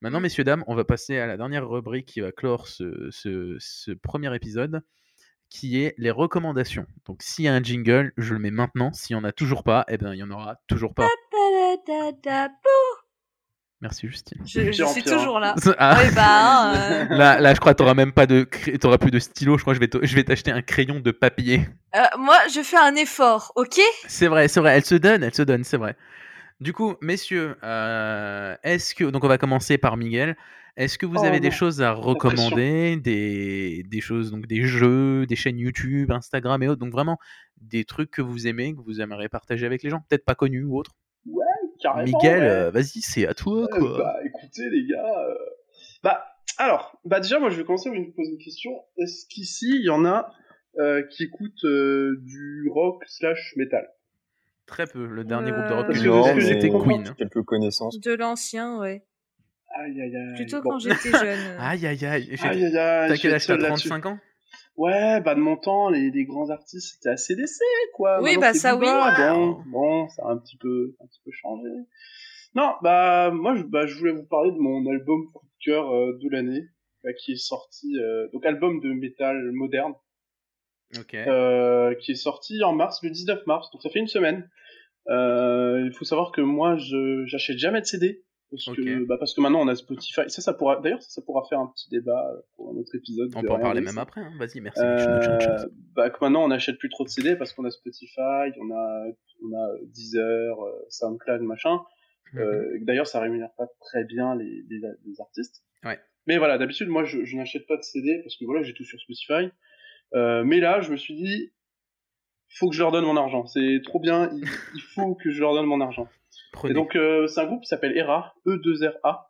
Maintenant, messieurs, dames, on va passer à la dernière rubrique qui va clore ce, ce- ce premier épisode, qui est les recommandations. Donc, s'il y a un jingle, je le mets maintenant. S'il n'y en a toujours pas, eh ben, il y en aura toujours pas. Merci, Justine. Je, suis toujours là. Ah, bah, hein, euh, là, là, je crois que tu même pas de, t'auras plus de stylo. Je crois que je vais, te- je vais t'acheter un crayon de papier. euh, moi, je fais un effort, ok? C'est vrai, c'est vrai. Elle se donne, elle se donne, c'est vrai. Du coup, messieurs, euh, est-ce que donc on va commencer par Miguel. Est-ce que vous Oh avez des choses à recommander, des, des choses donc des jeux, des chaînes YouTube, Instagram et autres, donc vraiment des trucs que vous aimez, que vous aimeriez partager avec les gens, peut-être pas connus ou autres? Carrément, Miguel, ouais. euh, vas-y, c'est à toi quoi. bah, écoutez, les gars. euh, Bah, alors, bah déjà, moi, je vais commencer par vous poser une question. Est-ce qu'ici, il y en a qui écoutent du rock slash metal? Très peu. Le dernier groupe de Euh, rock que j'ai c'était Queen. Quelques connaissances. De l'ancien, ouais. Aïe, aïe, aïe. Plutôt Bon. quand j'étais jeune. Aïe aïe aïe. Aïe, aïe, aïe. T'as quel âge T'as seul là-dessus. 35 ans? Ouais, bah de mon temps, les, les grands artistes, c'était ACDC, quoi. Oui, Maintenant, bah, ça, oui. Bon, bon, ça a un petit peu, un petit peu changé. Non, bah moi, je, bah, je voulais vous parler de mon album coup de cœur euh, de l'année, bah, qui est sorti, euh, donc album de métal moderne, Ok. euh, qui est sorti en mars, le 19 mars, donc ça fait une semaine. Euh, il faut savoir que moi, je j'achète jamais de CD. Parce, que, bah, parce que maintenant on a Spotify. Ça, ça pourra. D'ailleurs, ça, ça pourra faire un petit débat pour un autre épisode. On peut en parler même après. hein. Vas-y, merci. Euh, bah, que maintenant on n'achète plus trop de CD parce qu'on a Spotify, on a, on a Deezer, SoundCloud, machin. Mhm. Euh, D'ailleurs, ça rémunère pas très bien les, les, les artistes. Ouais. Mais voilà, d'habitude, moi, je, je n'achète pas de CD parce que voilà, j'ai tout sur Spotify. Euh, mais là, je me suis dit, faut que je leur donne mon argent. C'est trop bien, il, il faut que je leur donne mon argent. Prenez. Et donc, euh, c'est un groupe qui s'appelle ERA, E2RA.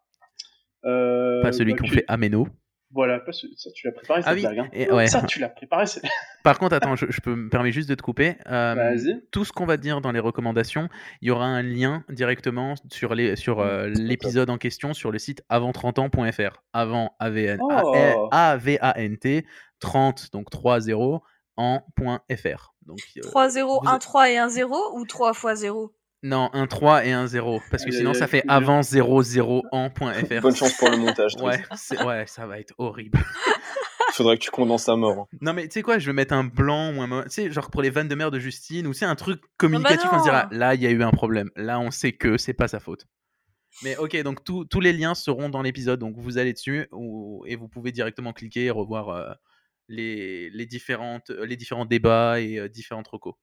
Euh, pas celui bah, qu'on fait à Méno. Voilà, ça, tu l'as préparé, cette Ah oui, blague. Hein. et- ouais. Ça, tu l'as préparé. Par contre, attends, je, je peux me permets juste de te couper. Euh, Vas-y. tout ce qu'on va dire dans les recommandations, il y aura un lien directement sur les sur euh, l'épisode en question sur le site avant30ans.fr. Avant AVN, Oh. A-V-A-N-T 30 donc 30 en point .fr. Donc euh, 3 0, vous- 1 3 et 1 0 ou 3 fois 0 non, un 3 et un 0 parce que sinon ça fait dur. avant 00 en point .fr. Bonne chance pour le montage. Ouais, c'est- ouais, ça va être horrible. Faudrait que tu condenses à mort. hein. Non mais tu sais quoi, je vais mettre un blanc ou un tu sais genre pour les vannes de mère de Justine ou c'est un truc communicatif on se dira non. là il y a eu un problème, là on sait que c'est pas sa faute. Mais ok donc tous- tous les liens seront dans l'épisode donc vous allez dessus ou- et vous pouvez directement cliquer et revoir euh, les, les différentes euh, les différents débats et euh, différentes recos.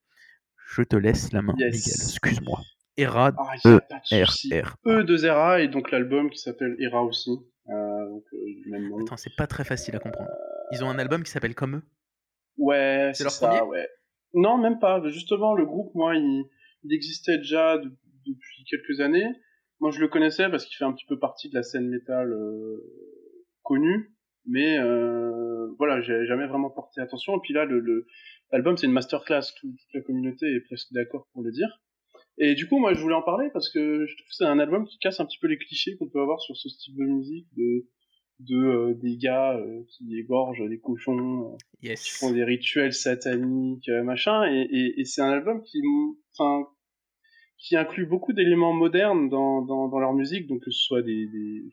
Je te laisse la main Yes. Miguel, excuse-moi. Era Ah, de R. E de Zera et donc l'album qui s'appelle Era aussi. Euh, donc, euh, du même nom. Attends, c'est pas très facile à comprendre. Ils ont un album qui s'appelle comme eux? Ouais, C'est c'est leur ça, premier? ouais. Non, même pas. Justement, le groupe, moi, il, il existait déjà de- depuis quelques années. Moi, je le connaissais parce qu'il fait un petit peu partie de la scène métal euh, connue, mais euh, voilà, j'ai jamais vraiment porté attention. Et puis là, le le- l'album, c'est une masterclass. Tout- toute la communauté est presque d'accord pour le dire. Et du coup, moi, je voulais en parler parce que je trouve que c'est un album qui casse un petit peu les clichés qu'on peut avoir sur ce style de musique de de euh, des gars euh, qui égorgent des cochons, euh, qui font des rituels sataniques, euh, machin. Et, et, et c'est un album qui, enfin, qui inclut beaucoup d'éléments modernes dans, dans, dans leur musique, donc que ce soit des, des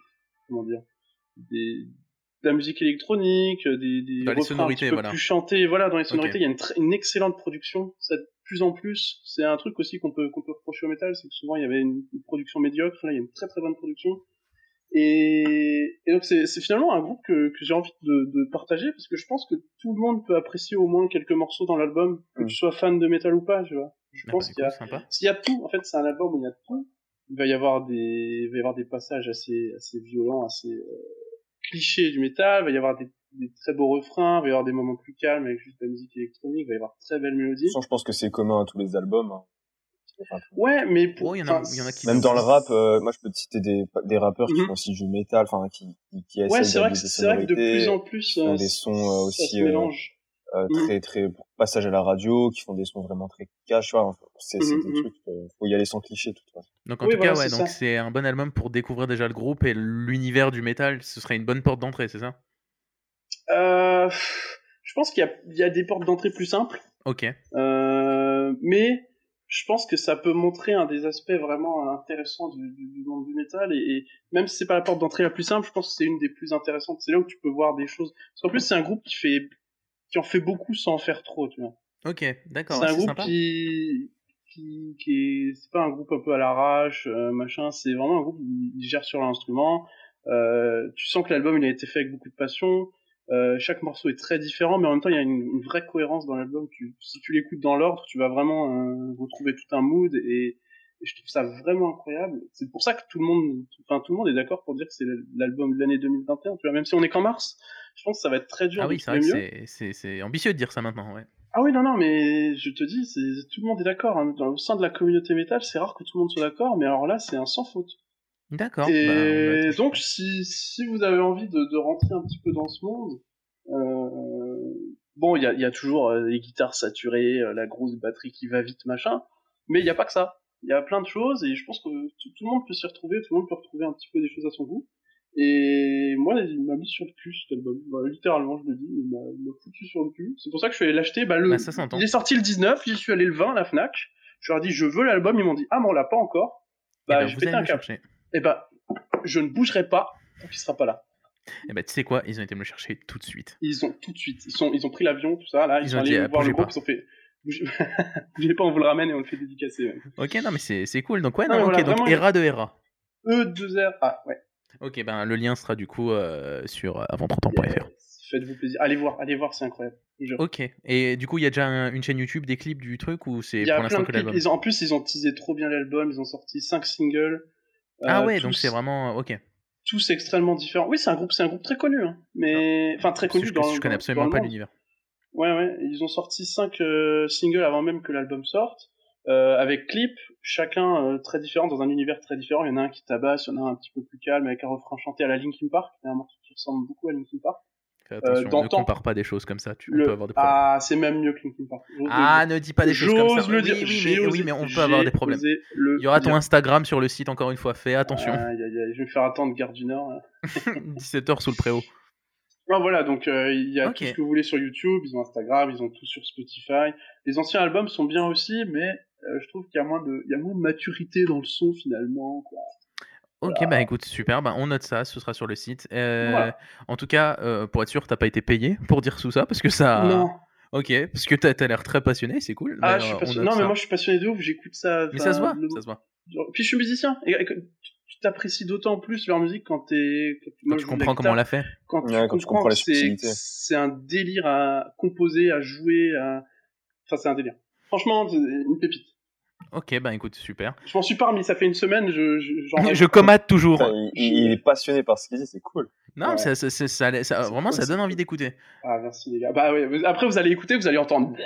comment dire, des de la musique électronique, des, des Dans les refrains un sonorités, petit peu voilà. plus chantés, voilà, dans les sonorités, il y a une, une excellente production. Ça, de plus en plus, c'est un truc aussi qu'on peut qu'on peut reprocher au métal, c'est que souvent il y avait une, une production médiocre, là il y a une très très bonne production. Et, et donc c'est c'est finalement un groupe que, que j'ai envie de, de partager parce que je pense que tout le monde peut apprécier au moins quelques morceaux dans l'album, que Mm. tu sois fan de métal ou pas, tu vois. Je Ah, pense bah, qu'il y a s'il y a tout, en fait, c'est un album où il y a tout. Il va y avoir des, il va y avoir des passages assez, assez violents, assez euh, clichés du métal. Il va y avoir des, des très beaux refrains. Il va y avoir des moments plus calmes avec juste de la musique électronique. Il va y avoir de très belles mélodies. je pense que c'est commun à tous les albums. hein. Enfin, Ouais, mais pour, Oh, il y en a- enfin, il y en a qui- Même dans le rap, euh, moi je peux te citer des, des rappeurs qui Mhm. font aussi du métal, enfin qui, qui, qui Ouais, essayent c'est vrai que vrai que de plus en plus, euh, des sons euh, ça aussi se euh, mélange. Euh, Mhm. très très passage à la radio, qui font des sons vraiment très cash. enfin, C'est Mhm, des mhm. trucs, euh, faut y aller sans cliché de toute façon. Donc en Oui, tout voilà, cas, ouais, c'est donc c'est un bon album pour découvrir déjà le groupe et l'univers du métal. Ce serait une bonne porte d'entrée, c'est ça? Euh, je pense qu'il y a, il y a des portes d'entrée plus simples. Ok. Euh, mais je pense que ça peut montrer un des aspects vraiment intéressants du, du, monde du métal et, même si c'est pas la porte d'entrée la plus simple, je pense que c'est une des plus intéressantes. C'est là où tu peux voir des choses. Parce qu'en plus c'est un groupe qui fait qui en fait beaucoup sans en faire trop, tu vois. Ok, d'accord. C'est un groupe qui qui, qui est c'est pas un groupe un peu à l'arrache, euh, machin. C'est vraiment un groupe qui gère sur l'instrument. Euh, tu sens que l'album il a été fait avec beaucoup de passion. Euh, chaque morceau est très différent, mais en même temps, il y a une, une vraie cohérence dans l'album. Si tu l'écoutes dans l'ordre, tu vas vraiment euh, retrouver tout un mood et, et, je trouve ça vraiment incroyable. C'est pour ça que tout le monde, enfin tout le monde est d'accord pour dire que c'est l'album de l'année 2021. Tu vois, même si on est qu'en mars, je pense que ça va être très dur. Ah oui, c'est vrai c'est ambitieux de dire ça maintenant, ouais. Ah oui, non, non, mais je te dis, c'est tout le monde est d'accord. Hein. Au sein de la communauté métal, c'est rare que tout le monde soit d'accord, mais alors là, c'est un sans faute. D'accord. Et bah, donc, si, si vous avez envie de, de, rentrer un petit peu dans ce monde, euh, bon, il y a, y a, toujours euh, les guitares saturées, euh, la grosse batterie qui va vite, machin, mais il n'y a pas que ça. Il y a plein de choses, et je pense que tout, le monde peut s'y retrouver, tout le monde peut retrouver un petit peu des choses à son goût. Et moi, il m'a mis sur le cul cet album. Bah, littéralement, je le dis, il m'a foutu sur le cul. C'est pour ça que je suis allé l'acheter. Bah, le... Bah, il est sorti le 19, j'y suis allé le 20 à la Fnac. Je leur ai dit, je veux l'album. Ils m'ont dit, ah, mais on l'a pas encore. Bah, je vais un cap. Et eh bah, je ne bougerai pas tant qu'il sera pas là. Et eh bah, tu sais quoi, ils ont été me le chercher tout de suite. Ils ont tout de suite. Ils, sont, ils ont pris l'avion, tout ça. Là, ils, sont allés voir le groupe, ils ont fait. Bougez pas, on vous le ramène et on le fait dédicacer. Ok, non, mais c'est cool. Donc, ouais, non, ok, donc Era de Era. E2R, ah, ouais. Ok, ben le lien sera du coup euh, sur avant30ans.fr. Faites-vous plaisir. Allez voir, allez voir, c'est incroyable. Ok. Et du coup, il y a déjà une chaîne YouTube, des clips du truc ou c'est pour l'instant que l'album? En plus, ils ont teasé trop bien l'album. Ils ont sorti 5 singles. ah ouais, donc c'est vraiment ok. Tous extrêmement différents. Oui, c'est un groupe, c'est un groupe très connu, hein. mais enfin très connu je, dans. Je connais absolument pas l'univers. Ouais, ouais. Ils ont sorti 5 euh, singles avant même que l'album sorte. Euh, avec clips, chacun euh, très différent, dans un univers très différent. Il y en a un qui tabasse, il y en a un un petit peu plus calme, avec un refrain chanté à la Linkin Park. Il y a un morceau qui ressemble beaucoup à Linkin Park. Attention, ne compare pas des choses comme ça, tu peux avoir des problèmes. Ah, c'est même mieux que Linkin Park. Ah, ne dis pas des choses comme ça. Le dire. Oui, oui, mais, oui, mais on peut avoir des problèmes. Il y aura ton Instagram sur le site, encore une fois, fais attention. Ah, je vais me faire attendre Gare du Nord. 17h sous le préau. Voilà, donc il y a tout ce que vous voulez sur YouTube, ils ont Instagram, ils ont tout sur Spotify. Les anciens albums sont bien aussi, mais euh, je trouve qu'il y a moins de, il y a moins de maturité dans le son finalement. Quoi. Ok, bah écoute, super, bah, on note ça, ce sera sur le site. Euh, en tout cas, euh, pour être sûr, t'as pas été payé pour dire tout ça, parce que ça... Non. Ok, parce que t'as as, l'air très passionné, c'est cool. Ah, je suis passionné. Non, mais moi je suis passionné de ouf, j'écoute ça. Mais ça se voit, ça se voit. Puis je suis musicien, et, tu t'apprécies d'autant plus leur musique quand t'es... Quand, tu comprends comment on l'a fait. Quand, tu, quand tu comprends la c'est un délire à composer, à jouer, à... Enfin, c'est un délire. Franchement, une pépite. Ok, ben écoute, super. Je m'en suis pas remis, ça fait une semaine, je... Je, je commate toujours. il, est passionné par ce qu'il dit, c'est cool. Non, ça, ça, ça, vraiment, ça donne envie d'écouter. Ah, merci les gars. Bah, ouais, après, vous allez écouter, vous allez entendre.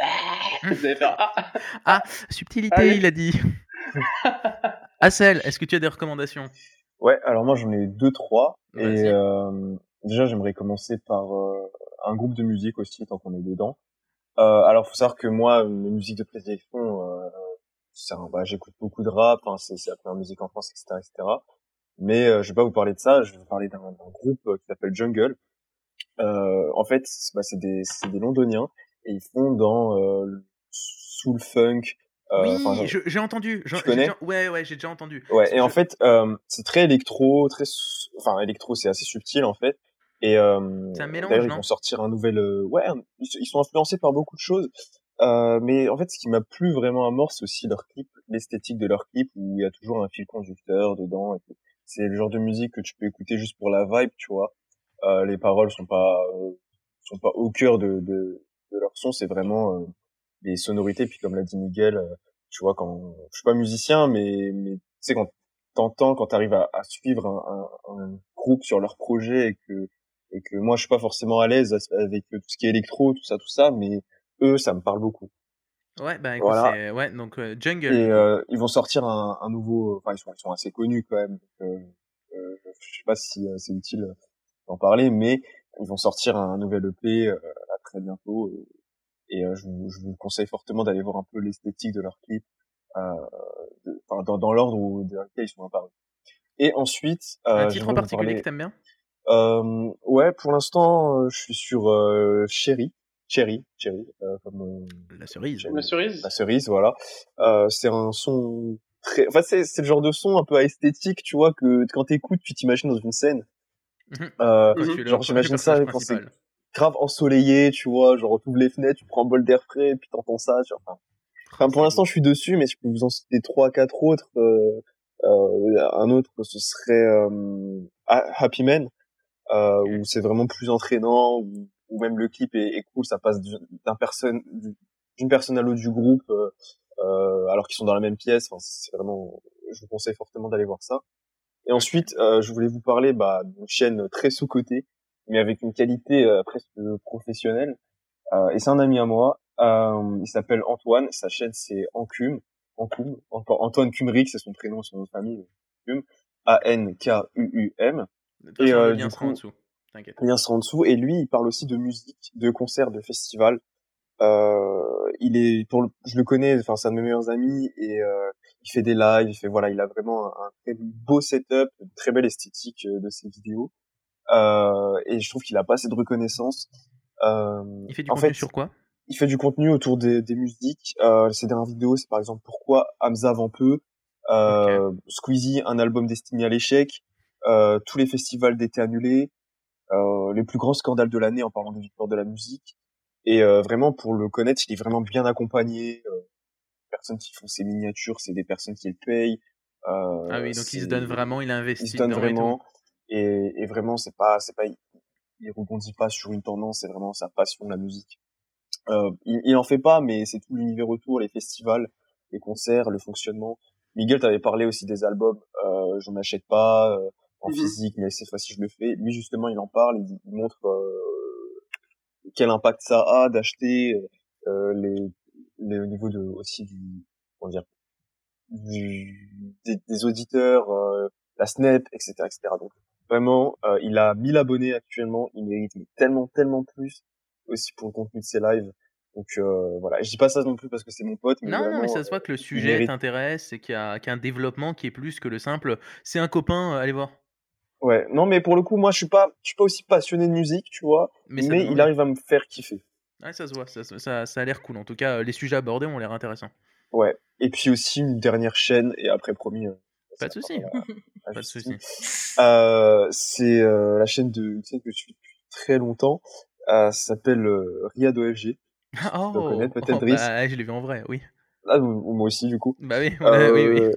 vous allez faire. Ah, ah subtilité, il a dit. Assel, est-ce que tu as des recommandations? Ouais, alors moi j'en ai deux, trois. Et euh, déjà, j'aimerais commencer par euh, un groupe de musique aussi, tant qu'on est dedans. Euh, alors, faut savoir que moi, mes musiques de prédilection, euh, bah, j'écoute beaucoup de rap, hein, c'est la première musique en France, etc., etc. Mais euh, je vais pas vous parler de ça, je vais vous parler d'un groupe euh, qui s'appelle Jungle. Euh, en fait, bah, c'est des, des londoniens et ils font dans euh, soul funk. Euh, oui, j'ai entendu. Tu connais? Ouais, ouais, j'ai déjà entendu. Ouais, et en fait, euh, c'est très électro, très, enfin électro, c'est assez subtil en fait. Et euh, c'est un mélange, ils vont sortir un nouvel. ouais, ils sont influencés par beaucoup de choses. Euh, mais en fait, ce qui m'a plu vraiment à mort, c'est aussi leur clip, l'esthétique de leur clip, où il y a toujours un fil conducteur dedans. C'est le genre de musique que tu peux écouter juste pour la vibe, tu vois. Euh, les paroles sont pas euh, sont pas au cœur de, de, de leur son, c'est vraiment euh, les sonorités. Puis comme l'a dit Miguel, euh, tu vois, quand je suis pas musicien, mais mais tu sais quand t'entends, quand t'arrives à, à suivre un, un, un, groupe sur leur projet et que et que moi je suis pas forcément à l'aise avec tout ce qui est électro, tout ça, tout ça, mais eux, ça me parle beaucoup. Ouais, bah écoute, voilà. ouais, donc euh, Jungle. Et euh, ils vont sortir un, un nouveau, enfin ils sont, ils sont assez connus quand même. Donc, euh, euh je sais pas si c'est utile d'en parler, mais ils vont sortir un nouvel EP à très bientôt. Et, et je, vous, je, vous, conseille fortement d'aller voir un peu l'esthétique de leurs clips, de, dans, dans l'ordre où dans lequel ils sont apparus. Et ensuite, un titre en particulier que t'aimes bien? Ouais, pour l'instant, je suis sur Chéri Cherry, Cherry, comme la cerise. La cerise. La cerise, voilà. c'est un son très, enfin c'est c'est le genre de son un peu esthétique, tu vois, que quand t'écoutes, tu t'imagines dans une scène. Euh, mmh genre j'imagine ça quand c'est grave ensoleillé, tu vois, genre tu ouvres les fenêtres, tu prends un bol d'air frais, et puis t'entends ça, tu vois. Enfin, pour l'instant, je suis dessus, mais je peux vous en citer trois, quatre autres. Euh, euh, un autre, ce serait euh, Happy Man, euh, où c'est vraiment plus entraînant, où, où même le clip est, est cool, ça passe d'un personne, d'une personne à l'autre du groupe, euh, euh, alors qu'ils sont dans la même pièce. Enfin, c'est vraiment, je vous conseille fortement d'aller voir ça. Et ensuite, euh, je voulais vous parler bah, d'une chaîne très sous-cotée, mais avec une qualité euh, presque professionnelle. Euh, et c'est un ami à moi. Euh, il s'appelle Antoine. Sa chaîne c'est Ancum. Ancum. Antoine Kumrick, c'est son prénom, son nom de famille. A-N-K-U-U-M. Et euh, le lien sera en dessous. T'inquiète. Lien sera en dessous. Et lui, il parle aussi de musique, de concerts, de festivals. Euh, il est, pour le, je le connais, enfin c'est un de mes meilleurs amis et euh, il fait des lives, il fait voilà, il a vraiment un, très beau setup, une très belle esthétique de ses vidéos. Euh, et je trouve qu'il a pas assez de reconnaissance. Euh, il fait du contenu sur quoi? Il fait du contenu autour des, des musiques. Euh, ses dernières vidéos, c'est par exemple pourquoi Hamza vend peu, euh, Squeezie, un album destiné à l'échec, euh, tous les festivals d'été annulés, euh, les plus grands scandales de l'année en parlant des victoires de la musique. Et euh, vraiment, pour le connaître, il est vraiment bien accompagné. Euh, les personnes qui font ses miniatures, c'est des personnes qui le payent. Euh, ah oui, donc il se donne vraiment, il investit. Il se donne vraiment. Et, et, vraiment, c'est pas, c'est pas, il, rebondit pas sur une tendance, c'est vraiment sa passion, la musique. Euh, il, il en fait pas, mais c'est tout l'univers autour, les festivals, les concerts, le fonctionnement. Miguel t'avait parlé aussi des albums. Euh, J'en achète pas euh, en mhm. physique, mais cette fois-ci je le fais. Lui justement, il en parle, il, il montre euh, quel impact ça a d'acheter euh, les, au niveau de aussi du comment dire du, des, des, auditeurs euh, la Snap etc etc donc vraiment euh, il a 1000 abonnés actuellement il mérite tellement tellement plus aussi pour le contenu de ses lives donc euh, voilà, je dis pas ça non plus parce que c'est mon pote. Mais non, non, mais ça se voit que le sujet t'intéresse et qu'il y, a, qu y a un développement qui est plus que le simple. C'est un copain, allez voir. Ouais, non, mais pour le coup, moi, je suis pas, je suis pas aussi passionné de musique, tu vois, mais, il arrive à me faire kiffer. Ouais, ça se voit, ça, ça, ça a l'air cool. En tout cas, les sujets abordés ont l'air intéressants. Ouais, et puis aussi une dernière chaîne, et après, promis. Pas de souci. pas de souci. Euh, c'est euh, la chaîne de que je suis depuis très longtemps. Euh, ça s'appelle Riyad OFG. Oh, peut-être oh, bah, je l'ai vu en vrai, oui. Ah, moi aussi, du coup. Bah oui, oui, oui.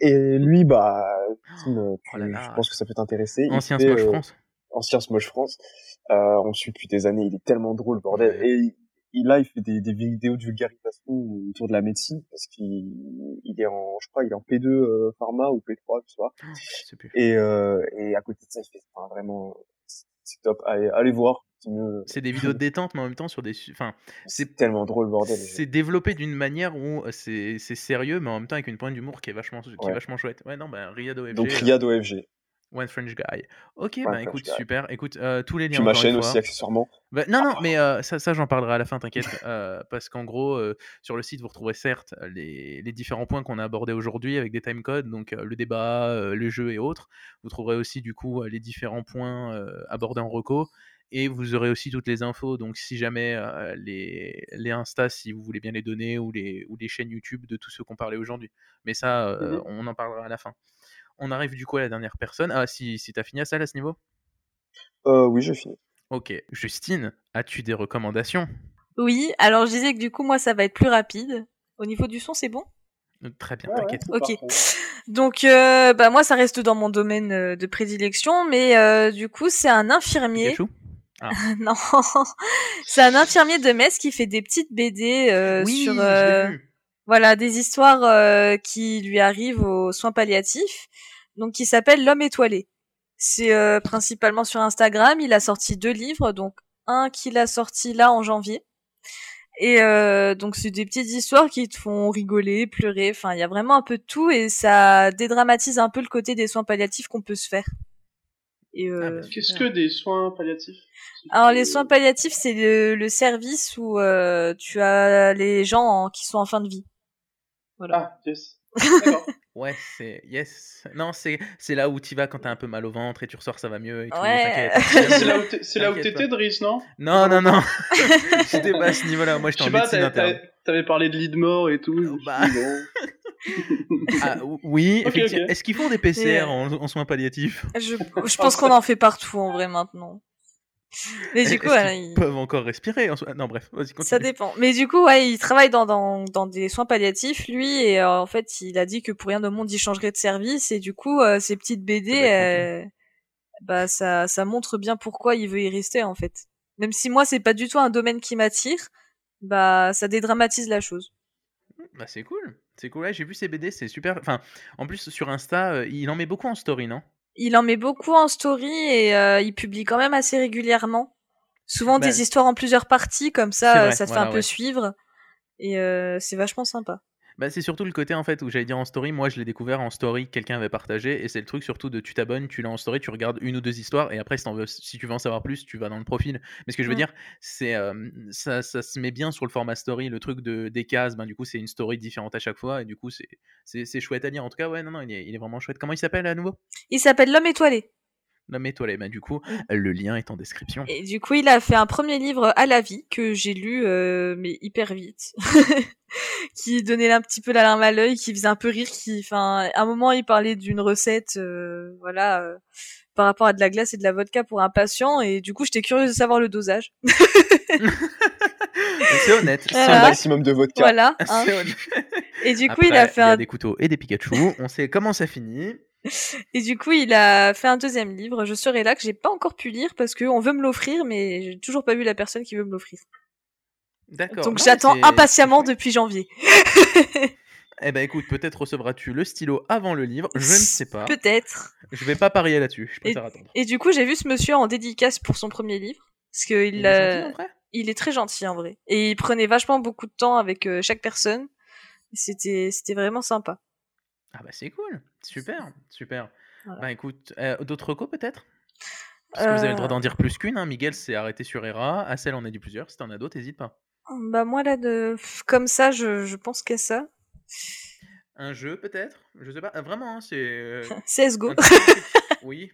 Et lui, bah, oh je pense que ça peut t'intéresser. Ancien Smosh France. Ancien Smosh France. Euh, on suit depuis des années. Il est tellement drôle, bordel. Et il, là, il fait des, des vidéos de vulgarisation autour de la médecine parce qu'il il est en, je crois, il est en P2 euh, pharma ou P3, tu vois. Et, euh, et à côté de ça, il fait enfin, vraiment, c'est top. Allez, allez voir. C'est des vidéos de détente, mais en même temps sur des. Enfin, c'est tellement drôle, bordel. C'est développé d'une manière où euh, c'est sérieux, mais en même temps avec une pointe d'humour qui est vachement, qui est vachement chouette. Ouais, non, bah, Riyad OFG. Donc Riyad euh, OFG. One French Guy. Ok, bah écoute, super. Écoute, euh, tous les liens. Tu ma chaîne aussi, accessoirement. Bah, non, non, mais euh, ça, ça j'en parlerai à la fin, t'inquiète. euh, parce qu'en gros, sur le site, vous retrouverez certes les, les différents points qu'on a abordés aujourd'hui avec des timecodes, donc le débat, le jeu et autres. Vous trouverez aussi, du coup, les différents points abordés en reco et vous aurez aussi toutes les infos. Donc, si jamais euh, les, les Insta, si vous voulez bien les donner, ou les, ou les chaînes YouTube de tous ceux qu'on parlait aujourd'hui. Mais ça, euh, mmh on en parlera à la fin. On arrive du coup à la dernière personne. Ah, si, si t'as fini à ça à ce niveau? Euh, Oui, j'ai fini. Ok. Justine, as-tu des recommandations? Oui, alors je disais que du coup, moi, ça va être plus rapide. Au niveau du son, c'est bon? Très bien, t'inquiète. ok. Donc, euh, bah moi, ça reste dans mon domaine de prédilection, mais euh, du coup, c'est un infirmier. Pikachu? Ah. non, c'est un infirmier de Metz qui fait des petites BD euh, oui, sur euh, voilà des histoires euh, qui lui arrivent aux soins palliatifs, donc qui s'appelle L'homme étoilé. C'est euh, principalement sur Instagram. Il a sorti deux livres, donc un qu'il a sorti là en janvier. Et euh, donc c'est des petites histoires qui te font rigoler, pleurer. Enfin, il y a vraiment un peu de tout et ça dédramatise un peu le côté des soins palliatifs qu'on peut se faire. Et ah, euh, Qu'est-ce que des soins palliatifs Alors les soins palliatifs, c'est le, le, service où euh, tu as les gens en, qui sont en fin de vie. Voilà. Ah, yes. Ouais, c'est. Yes. Non, c'est c'est là où tu vas quand t'as un peu mal au ventre et tu ressors, ça va mieux et tout. Ouais. C'est là où t'es- c'est là où t'étais. Driss, non? Non, non, non. J'étais pas à ce niveau-là. Moi, Je j'étais sais en pas, médecine t'avais- interne. t'avais t'avais parlé de lit de mort et tout. Bah. dit, bon. Ah, oui. Est-ce qu'ils font des PCR euh, en, en soins palliatifs Je, je pense qu'on en fait partout en vrai maintenant. Mais du coup, voilà, qu'ils il- peuvent encore respirer en soi- Non, bref, vas-y, ça dépend. Mais du coup, ouais, il travaille dans, dans, dans des soins palliatifs, lui, et euh, en fait, il a dit que pour rien au monde, il changerait de service, et du coup, euh, ces petites BD, euh, bah, ça, ça montre bien pourquoi il veut y rester, en fait. Même si moi, c'est pas du tout un domaine qui m'attire, bah, ça dédramatise la chose. Bah, c'est cool. C'est cool. Ouais, j'ai vu ses BD, c'est super. Enfin, en plus, sur Insta, euh, il en met beaucoup en story, non? Il en met beaucoup en story et euh, il publie quand même assez régulièrement. Souvent Bah, des histoires en plusieurs parties, comme ça, euh, vrai, ça te voilà, fait un peu suivre. Et euh, c'est vachement sympa. Bah, c'est surtout le côté en fait où j'allais dire en story. Moi, je l'ai découvert en story, quelqu'un avait partagé, et c'est le truc surtout de tu t'abonnes, tu l'as en story, tu regardes une ou deux histoires, et après, si, veux, si tu veux en savoir plus, tu vas dans le profil. Mais ce que je veux Mm. dire, c'est euh, ça, ça se met bien sur le format story, le truc de des cases. Ben, du coup, c'est une story différente à chaque fois, et du coup, c'est chouette à lire. En tout cas, ouais, non, non, il est, il est vraiment chouette. Comment il s'appelle à nouveau? Il s'appelle L'homme étoilé. L'homme étoilé. Bah, du coup, le lien est en description. Et du coup, il a fait un premier livre à la vie que j'ai lu, euh, mais hyper vite, qui donnait un petit peu la larme à l'œil, qui faisait un peu rire, qui, enfin, à un moment, il parlait d'une recette, euh, voilà, euh, par rapport à de la glace et de la vodka pour un patient, et du coup, j'étais curieuse de savoir le dosage. c'est honnête. C'est C'est un Voilà. maximum de vodka. Voilà. hein. Et du coup, Après, il a fait y un des couteaux et des Pikachu. On sait comment ça finit. Et du coup, il a fait un deuxième livre, Je serai là, que j'ai pas encore pu lire parce qu'on veut me l'offrir, mais j'ai toujours pas vu la personne qui veut me l'offrir. D'accord. Donc j'attends impatiemment depuis janvier. Eh ben écoute, peut-être recevras-tu le stylo avant le livre. Je ne sais pas. Peut-être. Je vais pas parier là-dessus. Je préfère attendre. Et du coup, j'ai vu ce monsieur en dédicace pour son premier livre. Parce que il, est gentil, il très gentil en vrai. Et il prenait vachement beaucoup de temps avec euh, chaque personne. C'était, c'était vraiment sympa. Ah bah c'est cool. Super, super. Voilà. Bah écoute, euh, d'autres recos peut-être? Parce que vous avez le droit d'en dire plus qu'une. Hein. Miguel s'est arrêté sur Hera. Assel en a dit plusieurs. Si t'en as d'autres, n'hésite pas. Bah moi là, de... comme ça, je, je pense qu'à ça. Un jeu peut-être? Je sais pas. Ah, vraiment, hein, c'est. CSGO. oui.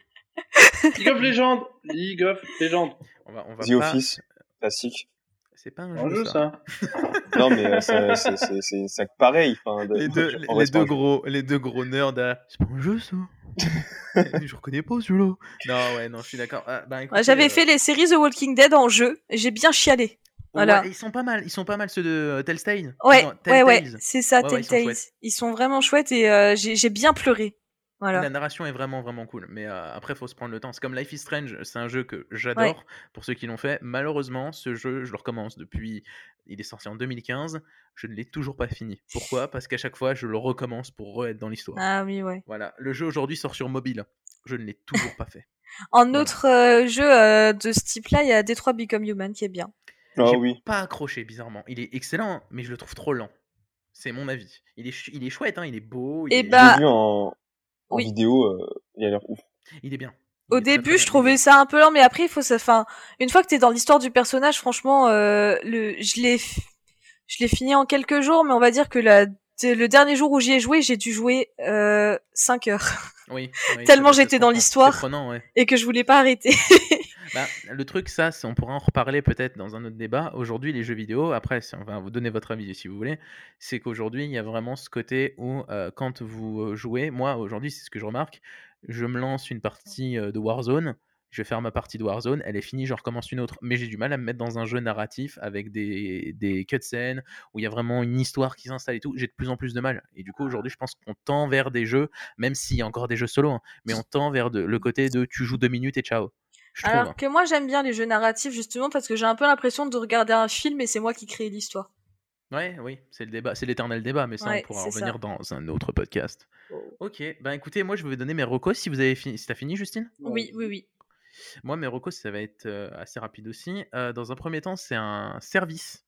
League of Legends League of Legends On va, on va The pas. Office, classique. C'est pas un Un jeu, jeu, ça. ça. Non, mais euh, c'est c'est- c'est- c'est pareil. Enfin, de- Les deux, les, les gros, les deux gros nerds. à- C'est pas un jeu ça. je reconnais pas celui-là. Non, ouais, non, je suis d'accord. Ah, bah, J'avais euh, fait les séries The Walking Dead en jeu. et J'ai bien chialé. Voilà. ouais, ils sont pas mal. Ils sont pas mal ceux de euh, Telltale. Ouais, Non, ouais, ouais, c'est ça, Ouais, ouais, ils sont. Ils vraiment chouettes et euh, j'ai bien pleuré. Voilà. La narration est vraiment vraiment cool, mais euh, après faut se prendre le temps. C'est comme Life is Strange, c'est un jeu que j'adore pour ceux qui l'ont fait. Malheureusement, ce jeu, je le recommence depuis. Il est sorti en 2015, je ne l'ai toujours pas fini. Pourquoi? Parce qu'à chaque fois, je le recommence pour re-être dans l'histoire. Ah oui, ouais. Voilà, le jeu aujourd'hui sort sur mobile. Je ne l'ai toujours pas fait. En Voilà. autre euh, jeu euh, de ce type-là, il y a Detroit Become Human qui est bien. Ah J'ai oui. pas accroché bizarrement. Il est excellent, mais je le trouve trop lent. C'est mon avis. Il est, ch- il est chouette, hein, il est beau. Il, Eh est... bah, vu en, en oui. vidéo, euh, il a l'air ouf. il est bien. Il Au est très, très début, bien. je trouvais ça un peu lent, mais après, il faut ça. Enfin, une fois que t'es dans l'histoire du personnage, franchement, euh, le, je l'ai, je l'ai fini en quelques jours, mais on va dire que la, le dernier jour où j'y ai joué, j'ai dû jouer euh, 5 heures Oui, oui, Tellement j'étais dans l'histoire. Ouais. et que je voulais pas arrêter. Bah, le truc, ça, on pourra en reparler peut-être dans un autre débat. Aujourd'hui, les jeux vidéo, après, si on va vous donner votre avis si vous voulez, c'est qu'aujourd'hui, il y a vraiment ce côté où, euh, quand vous euh, jouez, moi, aujourd'hui, c'est ce que je remarque, je me lance une partie euh, de Warzone, je vais faire ma partie de Warzone, elle est finie, j'en recommence une autre. Mais j'ai du mal à me mettre dans un jeu narratif avec des, des cutscenes, où il y a vraiment une histoire qui s'installe et tout. J'ai de plus en plus de mal. Et du coup, aujourd'hui, je pense qu'on tend vers des jeux, même s'il y a encore des jeux solo, hein, mais on tend vers de- le côté de tu joues deux minutes et ciao. Je trouve. Alors hein. que moi, j'aime bien les jeux narratifs justement parce que j'ai un peu l'impression de regarder un film et c'est moi qui crée l'histoire. Ouais, oui, c'est le débat, c'est l'éternel débat, mais ça Ouais, on pourra ça. revenir dans un autre podcast. Ok, ben écoutez, moi je vais vous donner mes recos si vous avez fini. Si t'as fini, Justine? Oui, oui, oui. Moi, mes recos, ça va être euh, assez rapide aussi. Euh, dans un premier temps, c'est un service.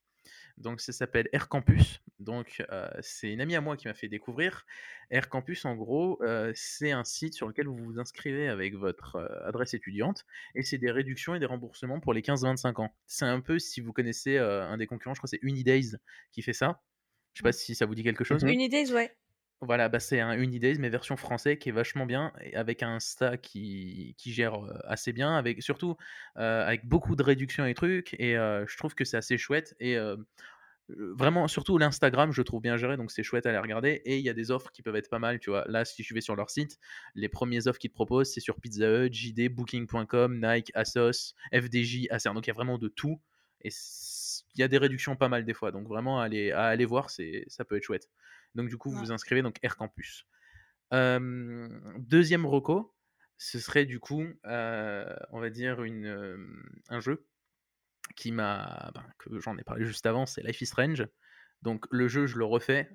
Donc, ça s'appelle Air Campus. Donc, euh, c'est une amie à moi qui m'a fait découvrir. Air Campus, en gros, c'est un site sur lequel vous vous inscrivez avec votre adresse étudiante et c'est des réductions et des remboursements pour les 15-25 ans. C'est un peu, si vous connaissez un des concurrents, je crois que c'est Unidays qui fait ça. Je sais pas si ça vous dit quelque chose. Mhm. Unidays, ouais. Voilà, bah, c'est un Unidays, mais version français qui est vachement bien, avec un Insta qui, gère assez bien, avec surtout avec beaucoup de réductions et trucs, et je trouve que c'est assez chouette. Et vraiment, surtout l'Instagram, je trouve bien géré, donc c'est chouette à aller regarder. Et il y a des offres qui peuvent être pas mal, tu vois. Là, si je vais sur leur site, les premières offres qu'ils te proposent, c'est sur Pizza Hut, JD, Booking.com, Nike, Asos, FDJ, Acer. Donc il y a vraiment de tout. Et il y a des réductions pas mal des fois. Donc vraiment, à aller, à aller voir, ça peut être chouette. Donc du coup, vous Ouais. vous inscrivez, donc Air Campus. Euh, deuxième reco, ce serait du coup, euh, on va dire, une, euh, un jeu qui m'a, ben, que j'en ai parlé juste avant, c'est Life is Strange. Donc le jeu, je le refais.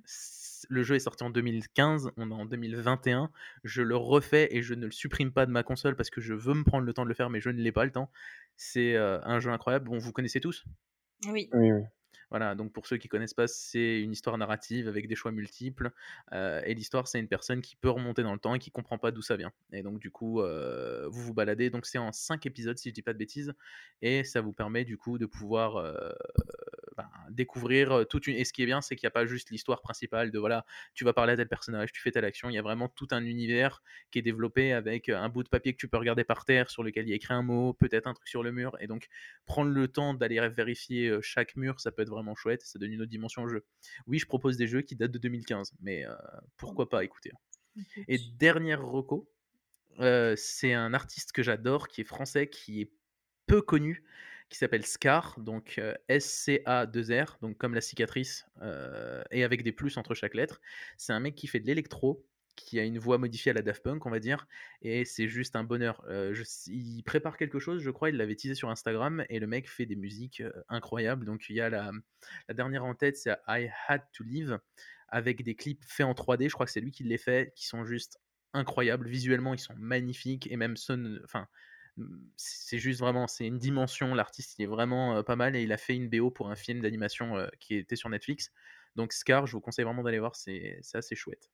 Le jeu est sorti en 2015, on est en 2021. Je le refais et je ne le supprime pas de ma console parce que je veux me prendre le temps de le faire, mais je ne l'ai pas le temps. C'est euh, un jeu incroyable. Bon, vous connaissez tous? Oui. Oui, oui. Voilà, donc pour ceux qui connaissent pas, c'est une histoire narrative avec des choix multiples. et l'histoire, c'est une personne qui peut remonter dans le temps et qui comprend pas d'où ça vient. Et donc, du coup, vous vous baladez. Donc, c'est en 5 épisodes, si je dis pas de bêtises. Et ça vous permet, du coup, de pouvoir ben, découvrir toute une. Et ce qui est bien, c'est qu'il n'y a pas juste l'histoire principale de voilà, tu vas parler à tel personnage, tu fais telle action. Il y a vraiment tout un univers qui est développé avec un bout de papier que tu peux regarder par terre sur lequel il y a écrit un mot, peut-être un truc sur le mur. Et donc, prendre le temps d'aller vérifier chaque mur, ça peut être vraiment chouette, ça donne une autre dimension au jeu. Oui, je propose des jeux qui datent de 2015, mais euh, pourquoi pas, écoutez. Et dernière reco, euh, c'est un artiste que j'adore, qui est français, qui est peu connu, qui s'appelle Scar, donc euh, S-C-A-2-R, donc comme la cicatrice, et avec des plus entre chaque lettre. C'est un mec qui fait de l'électro, qui a une voix modifiée à la Daft Punk, on va dire, et c'est juste un bonheur. Euh, je- il prépare quelque chose, je crois, il l'avait teasé sur Instagram, et le mec fait des musiques euh, incroyables. Donc il y a la, dernière en tête, c'est I Had to Live, avec des clips faits en 3D, je crois que c'est lui qui les fait, qui sont juste incroyables. Visuellement, ils sont magnifiques, et même son, enfin, c'est juste vraiment, c'est une dimension. L'artiste, il est vraiment euh, pas mal, et il a fait une BO pour un film d'animation qui était sur Netflix. Donc Scar, je vous conseille vraiment d'aller voir, c'est assez chouette.